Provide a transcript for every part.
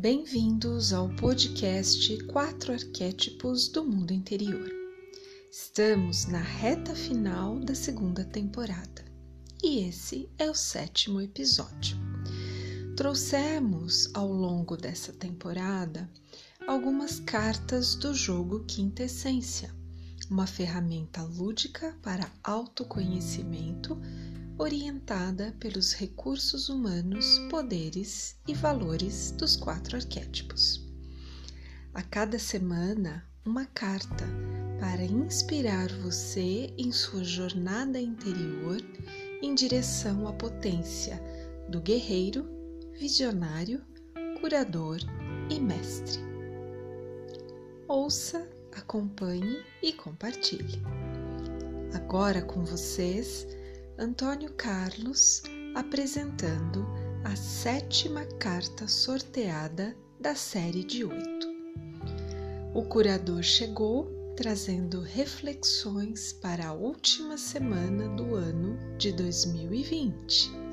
Bem-vindos ao podcast Quatro Arquétipos do Mundo Interior. Estamos na reta final da segunda temporada e esse é o sétimo episódio. Trouxemos ao longo dessa temporada algumas cartas do jogo Quinta Essência, uma ferramenta lúdica para autoconhecimento orientada pelos recursos humanos, poderes e valores dos quatro arquétipos. A cada semana, uma carta para inspirar você em sua jornada interior em direção à potência do guerreiro, visionário, curador e mestre. Ouça, acompanhe e compartilhe. Agora com vocês, Antônio Carlos apresentando a sétima carta sorteada da série de oito. O curador chegou trazendo reflexões para a última semana do ano de 2020.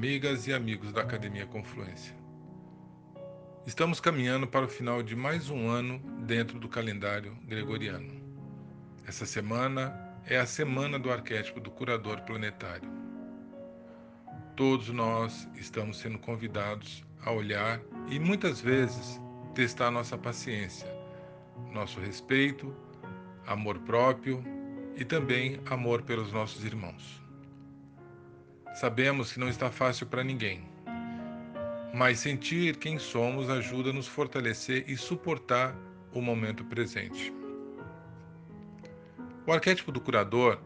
Amigas e amigos da Academia Confluência. Estamos caminhando para o final de mais um ano dentro do calendário gregoriano. Essa semana é a semana do arquétipo do curador planetário. Todos nós estamos sendo convidados a olhar e muitas vezes testar nossa paciência, nosso respeito, amor próprio e também amor pelos nossos irmãos. Sabemos que não está fácil para ninguém, mas sentir quem somos ajuda a nos fortalecer e suportar o momento presente. O arquétipo do curador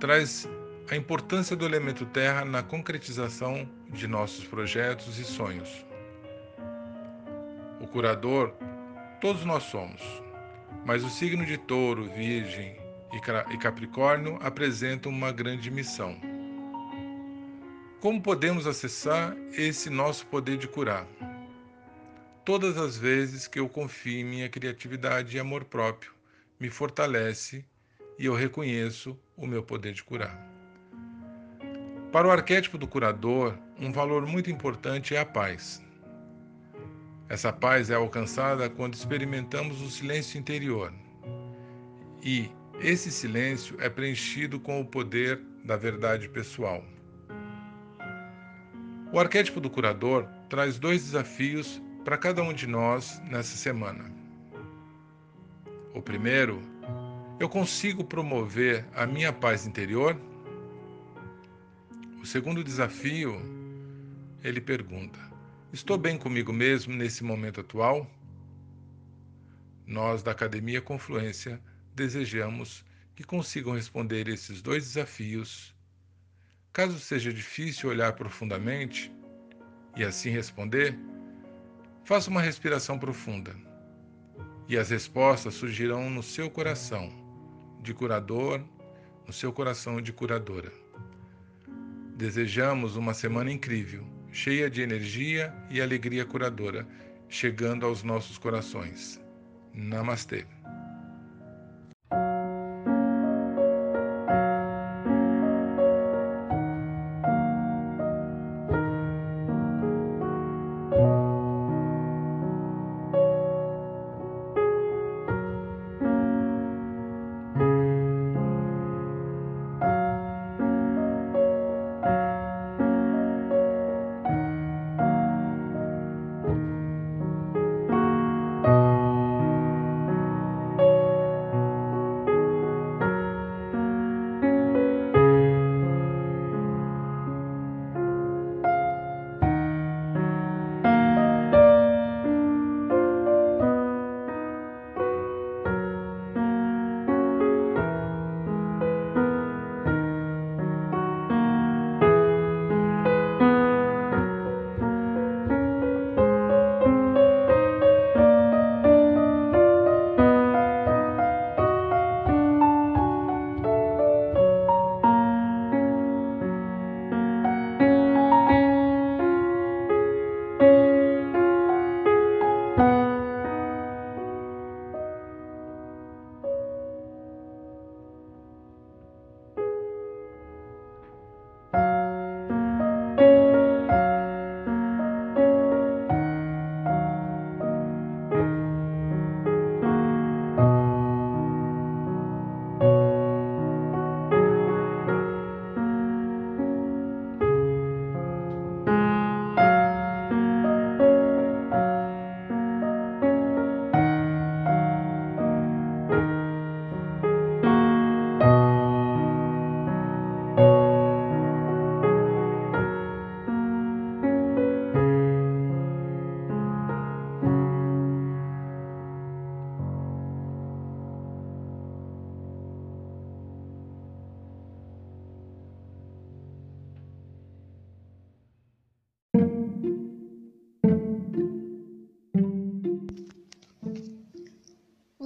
traz a importância do elemento terra na concretização de nossos projetos e sonhos. O curador, todos nós somos, mas o signo de touro, virgem e capricórnio apresentam uma grande missão como podemos acessar esse nosso poder de curar? Todas as vezes que eu confio em minha criatividade e amor próprio, me fortalece e eu reconheço o meu poder de curar. Para o arquétipo do curador, um valor muito importante é a paz. Essa paz é alcançada quando experimentamos o silêncio interior. E esse silêncio é preenchido com o poder da verdade pessoal. O arquétipo do curador traz dois desafios para cada um de nós nessa semana. O primeiro, eu consigo promover a minha paz interior? O segundo desafio, ele pergunta: Estou bem comigo mesmo nesse momento atual? Nós da Academia Confluência desejamos que consigam responder esses dois desafios Caso seja difícil olhar profundamente e assim responder, faça uma respiração profunda e as respostas surgirão no seu coração de curador, no seu coração de curadora. Desejamos uma semana incrível, cheia de energia e alegria curadora, chegando aos nossos corações. Namastê.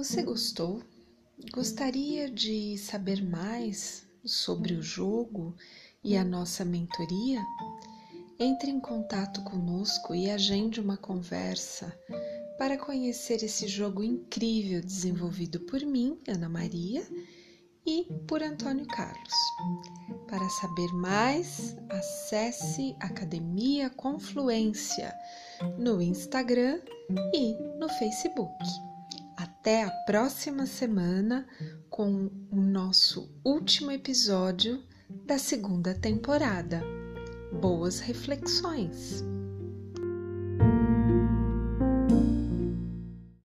Você gostou? Gostaria de saber mais sobre o jogo e a nossa mentoria? Entre em contato conosco e agende uma conversa para conhecer esse jogo incrível desenvolvido por mim, Ana Maria, e por Antônio Carlos. Para saber mais, acesse Academia Confluência no Instagram e no Facebook. Até a próxima semana com o nosso último episódio da segunda temporada. Boas reflexões!